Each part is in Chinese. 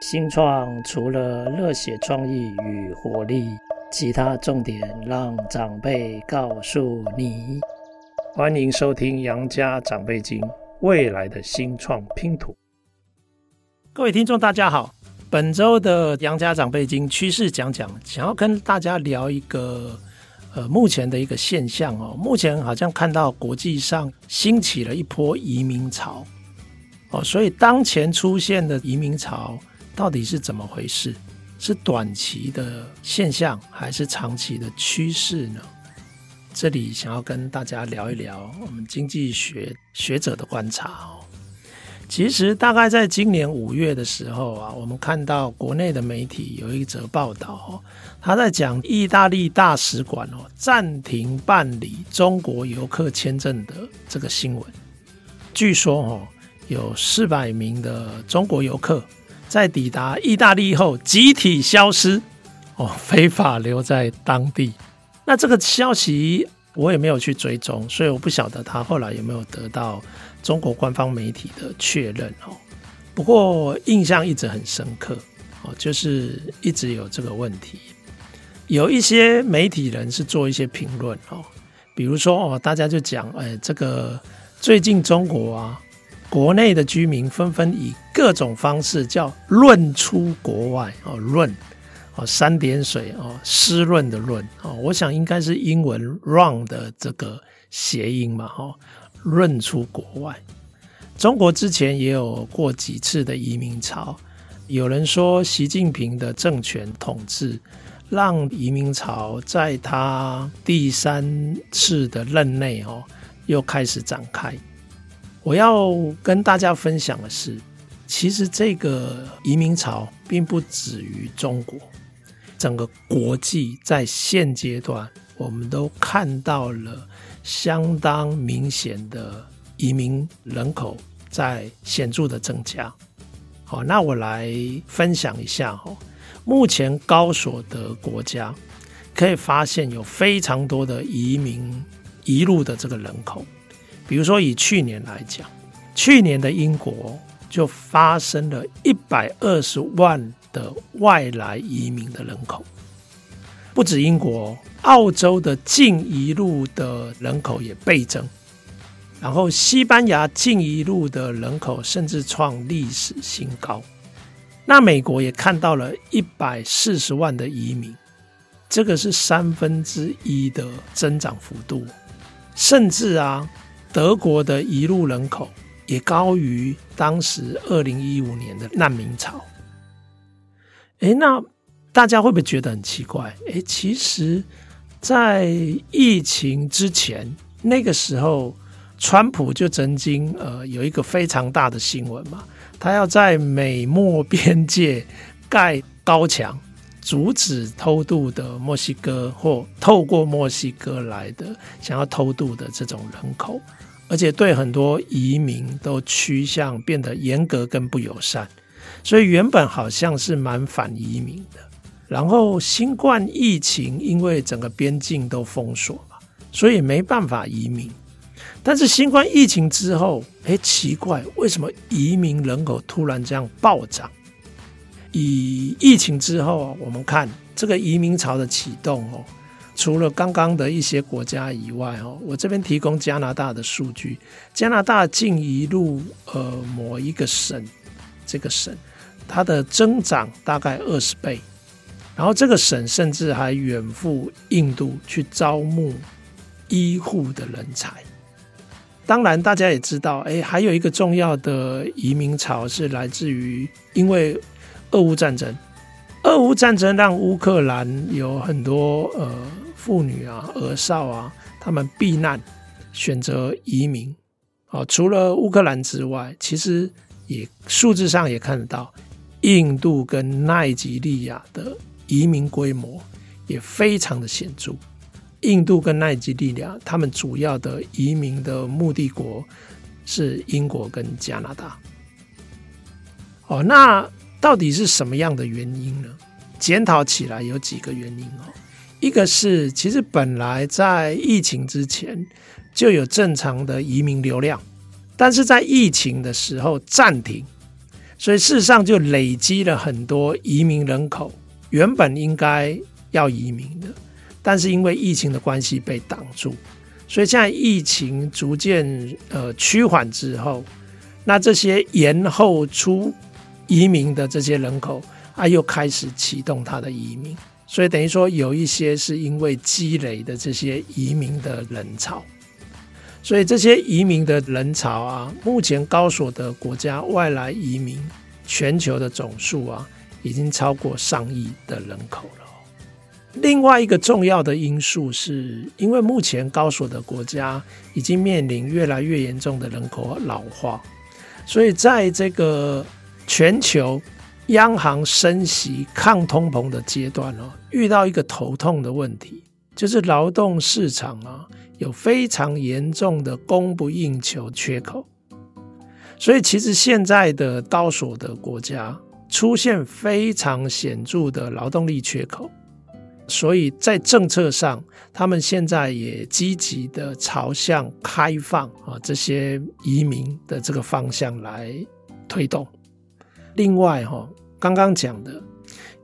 新创除了热血创意与活力，其他重点让长辈告诉你。欢迎收听《杨家长辈经》，未来的新创拼图。各位听众，大家好。本周的《杨家长辈经》趋势讲讲，想要跟大家聊一个呃目前的一个现象哦。目前好像看到国际上兴起了一波移民潮哦，所以当前出现的移民潮。到底是怎么回事？是短期的现象还是长期的趋势呢？这里想要跟大家聊一聊我们经济学学者的观察哦。其实大概在今年五月的时候啊，我们看到国内的媒体有一则报道哦，他在讲意大利大使馆哦暂停办理中国游客签证的这个新闻。据说哦，有四百名的中国游客。在抵达意大利后，集体消失，哦，非法留在当地。那这个消息我也没有去追踪，所以我不晓得他后来有没有得到中国官方媒体的确认哦。不过印象一直很深刻哦，就是一直有这个问题。有一些媒体人是做一些评论哦，比如说哦，大家就讲，哎，这个最近中国啊。国内的居民纷纷以各种方式叫“润出国外”哦，润哦，三点水哦，湿润的润哦，我想应该是英文 “run” 的这个谐音嘛，哈，润出国外。中国之前也有过几次的移民潮，有人说习近平的政权统治让移民潮在他第三次的任内哦，又开始展开。我要跟大家分享的是，其实这个移民潮并不止于中国，整个国际在现阶段，我们都看到了相当明显的移民人口在显著的增加。好，那我来分享一下哈，目前高所得国家可以发现有非常多的移民移入的这个人口。比如说，以去年来讲，去年的英国就发生了一百二十万的外来移民的人口，不止英国，澳洲的净移入的人口也倍增，然后西班牙净移入的人口甚至创历史新高。那美国也看到了一百四十万的移民，这个是三分之一的增长幅度，甚至啊。德国的移入人口也高于当时二零一五年的难民潮。诶，那大家会不会觉得很奇怪？诶，其实，在疫情之前，那个时候，川普就曾经呃有一个非常大的新闻嘛，他要在美墨边界盖高墙，阻止偷渡的墨西哥或透过墨西哥来的想要偷渡的这种人口。而且对很多移民都趋向变得严格跟不友善，所以原本好像是蛮反移民的。然后新冠疫情因为整个边境都封锁嘛，所以没办法移民。但是新冠疫情之后，哎，奇怪，为什么移民人口突然这样暴涨？以疫情之后，我们看这个移民潮的启动哦。除了刚刚的一些国家以外，哦，我这边提供加拿大的数据，加拿大近一路呃某一个省，这个省它的增长大概二十倍，然后这个省甚至还远赴印度去招募医护的人才。当然，大家也知道，哎，还有一个重要的移民潮是来自于因为俄乌战争，俄乌战争让乌克兰有很多呃。妇女啊、儿少啊，他们避难选择移民。哦，除了乌克兰之外，其实也数字上也看得到，印度跟奈及利亚的移民规模也非常的显著。印度跟奈及利亚，他们主要的移民的目的国是英国跟加拿大。哦，那到底是什么样的原因呢？检讨起来有几个原因哦。一个是，其实本来在疫情之前就有正常的移民流量，但是在疫情的时候暂停，所以事实上就累积了很多移民人口，原本应该要移民的，但是因为疫情的关系被挡住，所以现在疫情逐渐呃趋缓之后，那这些延后出移民的这些人口啊，又开始启动他的移民，所以等于说有一些是因为积累的这些移民的人潮。所以这些移民的人潮啊，目前高所得国家外来移民全球的总数啊，已经超过上亿的人口了。另外一个重要的因素是，因为目前高所得国家已经面临越来越严重的人口老化，所以在这个全球央行升息抗通膨的阶段哦，遇到一个头痛的问题，就是劳动市场啊。有非常严重的供不应求缺口，所以其实现在的高所得国家出现非常显著的劳动力缺口，所以在政策上，他们现在也积极的朝向开放啊这些移民的这个方向来推动。另外哈，刚刚讲的，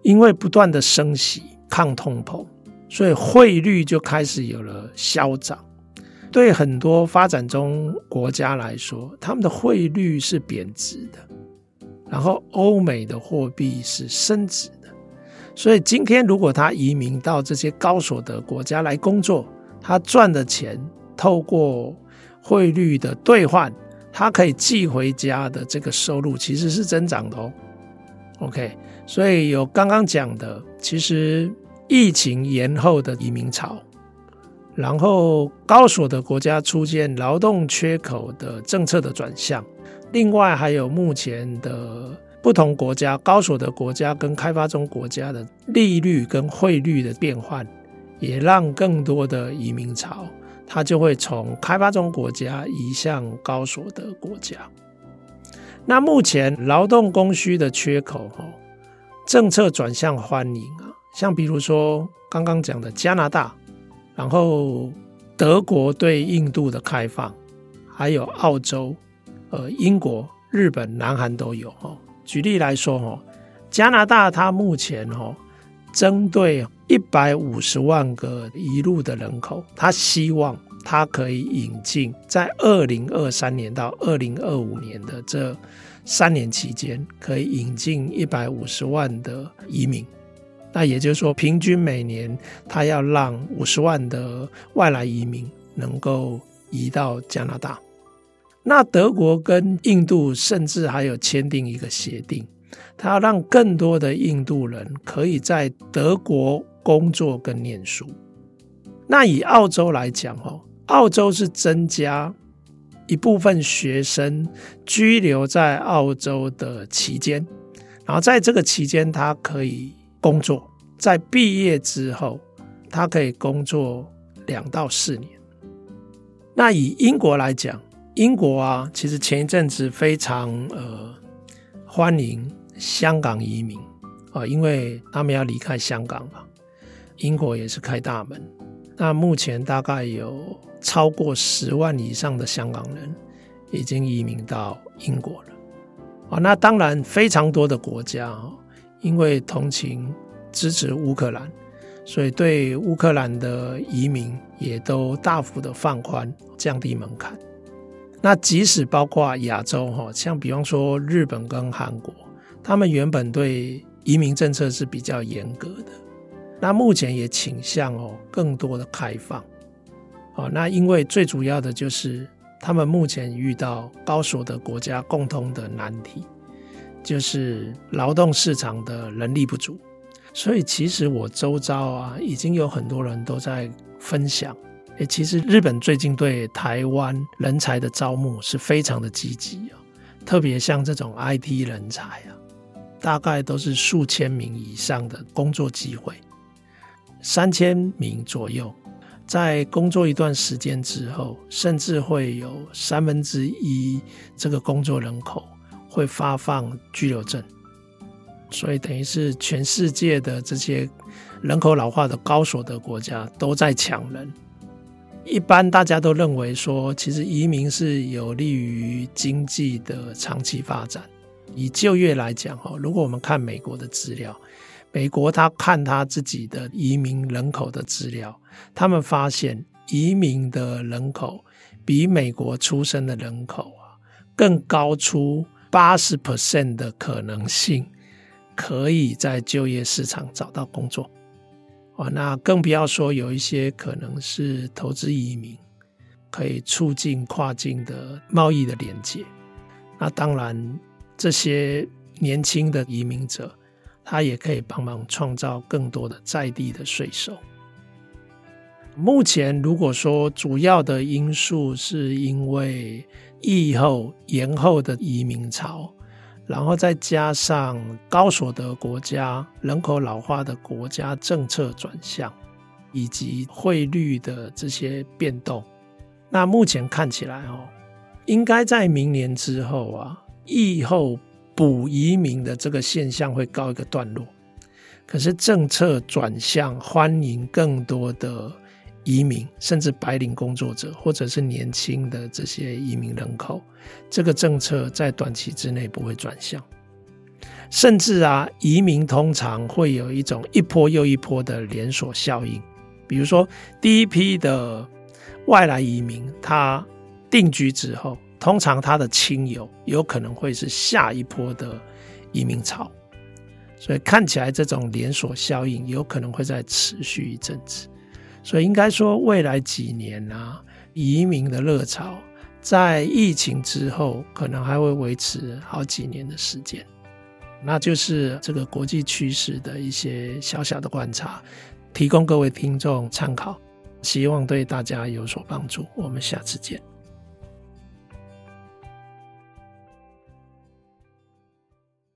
因为不断的升息抗通膨，所以汇率就开始有了消长。对很多发展中国家来说，他们的汇率是贬值的，然后欧美的货币是升值的。所以今天如果他移民到这些高所得国家来工作，他赚的钱透过汇率的兑换，他可以寄回家的这个收入其实是增长的哦。OK，所以有刚刚讲的，其实疫情延后的移民潮。然后高所得国家出现劳动缺口的政策的转向，另外还有目前的不同国家高所得国家跟开发中国家的利率跟汇率的变换，也让更多的移民潮，它就会从开发中国家移向高所得国家。那目前劳动供需的缺口，哈，政策转向欢迎啊，像比如说刚刚讲的加拿大。然后，德国对印度的开放，还有澳洲、呃英国、日本、南韩都有哦。举例来说哦，加拿大它目前哦，针对一百五十万个移入的人口，他希望他可以引进在二零二三年到二零二五年的这三年期间，可以引进一百五十万的移民。那也就是说，平均每年他要让五十万的外来移民能够移到加拿大。那德国跟印度甚至还有签订一个协定，他要让更多的印度人可以在德国工作跟念书。那以澳洲来讲，哦，澳洲是增加一部分学生居留在澳洲的期间，然后在这个期间，他可以。工作在毕业之后，他可以工作两到四年。那以英国来讲，英国啊，其实前一阵子非常呃欢迎香港移民啊，因为他们要离开香港嘛。英国也是开大门。那目前大概有超过十万以上的香港人已经移民到英国了啊。那当然非常多的国家啊。因为同情支持乌克兰，所以对乌克兰的移民也都大幅的放宽，降低门槛。那即使包括亚洲哈，像比方说日本跟韩国，他们原本对移民政策是比较严格的，那目前也倾向哦更多的开放。哦，那因为最主要的就是他们目前遇到高所得国家共同的难题。就是劳动市场的人力不足，所以其实我周遭啊，已经有很多人都在分享。诶，其实日本最近对台湾人才的招募是非常的积极啊，特别像这种 IT 人才啊，大概都是数千名以上的工作机会，三千名左右，在工作一段时间之后，甚至会有三分之一这个工作人口。会发放居留证，所以等于是全世界的这些人口老化的高所得国家都在抢人。一般大家都认为说，其实移民是有利于经济的长期发展，以就业来讲，哈，如果我们看美国的资料，美国他看他自己的移民人口的资料，他们发现移民的人口比美国出生的人口啊更高出八十 percent 的可能性，可以在就业市场找到工作。啊，那更不要说有一些可能是投资移民，可以促进跨境的贸易的连接。那当然。这些年轻的移民者，他也可以帮忙创造更多的在地的税收。目前，如果说主要的因素是因为疫后延后的移民潮，然后再加上高所得国家、人口老化的国家政策转向，以及汇率的这些变动，那目前看起来哦，应该在明年之后啊。疫后补移民的这个现象会告一个段落，可是政策转向欢迎更多的移民，甚至白领工作者或者是年轻的这些移民人口，这个政策在短期之内不会转向，甚至啊，移民通常会有一种一波又一波的连锁效应，比如说第一批的外来移民，他定居之后。通常他的亲友有可能会是下一波的移民潮，所以看起来这种连锁效应有可能会再持续一阵子。所以应该说，未来几年啊，移民的热潮在疫情之后可能还会维持好几年的时间。那就是这个国际趋势的一些小小的观察，提供各位听众参考，希望对大家有所帮助。我们下次见。